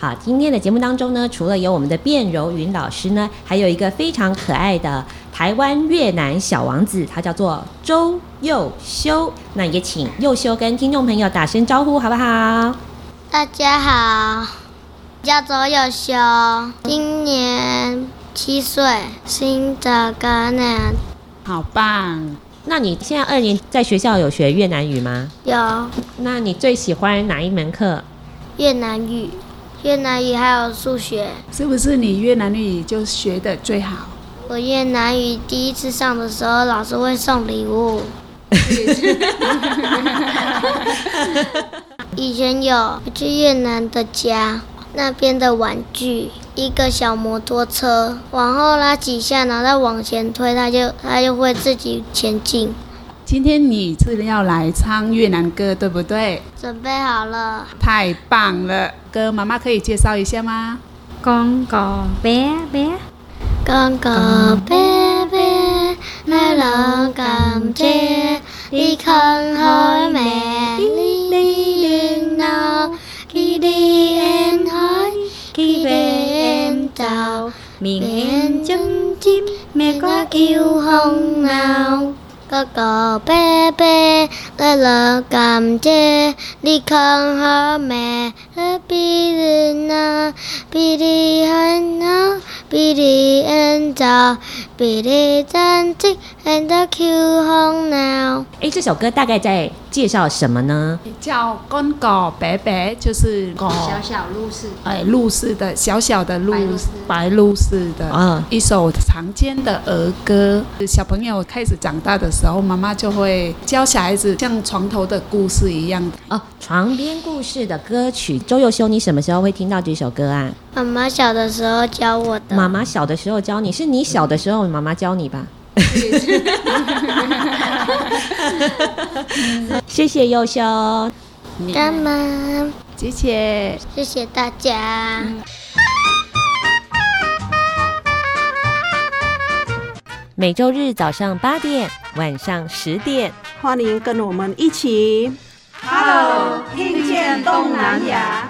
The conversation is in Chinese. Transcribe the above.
好，今天的节目当中呢，除了有我们的卞柔云老师呢，还有一个非常可爱的台湾越南小王子，他叫做周佑修。那也请佑修跟听众朋友打声招呼，好不好？大家好，叫周佑修，今年七岁，新的哥呢，好棒。那你现在二年在学校有学越南语吗？有。那你最喜欢哪一门课？越南语，越南语还有数学。是不是你越南语就学的最好？我越南语第一次上的时候，老师会送礼物。以前有去越南的家，那边的玩具。一个小摩托车，往后拉几下，然后再往前推，它就它就会自己前进。今天你是要来唱越南歌，对不对？准备好了。太棒了，歌妈妈可以介绍一下吗？Con cò bé bé，Con cò bé bé，来了甘蔗，你看海美丽丽闹，记得沿海，记得。miền chân chim mẹ có kêu không nào 哥哥贝贝，乐乐感谢你看好没？比利呢？比利很好，比利很早，比利真正很的 Q 红呢。哎，这首歌大概在介绍什么呢？叫 Con cò bé bé，就是小小鹿氏，哎，鹿氏的小小的鹿，白鹿氏的啊，一首常见的儿歌。小朋友开始长大的时候，妈妈就会教小孩子像床头的故事一样哦，床边故事的歌曲。周宥修，你什么时候会听到这首歌啊？妈妈小的时候教我的。妈妈小的时候教你，是你小的时候妈妈教你吧？谢谢优秀，干妈？谢谢，谢谢大家。每周日早上八点，晚上十点，欢迎跟我们一起，Hello，听见东南亚。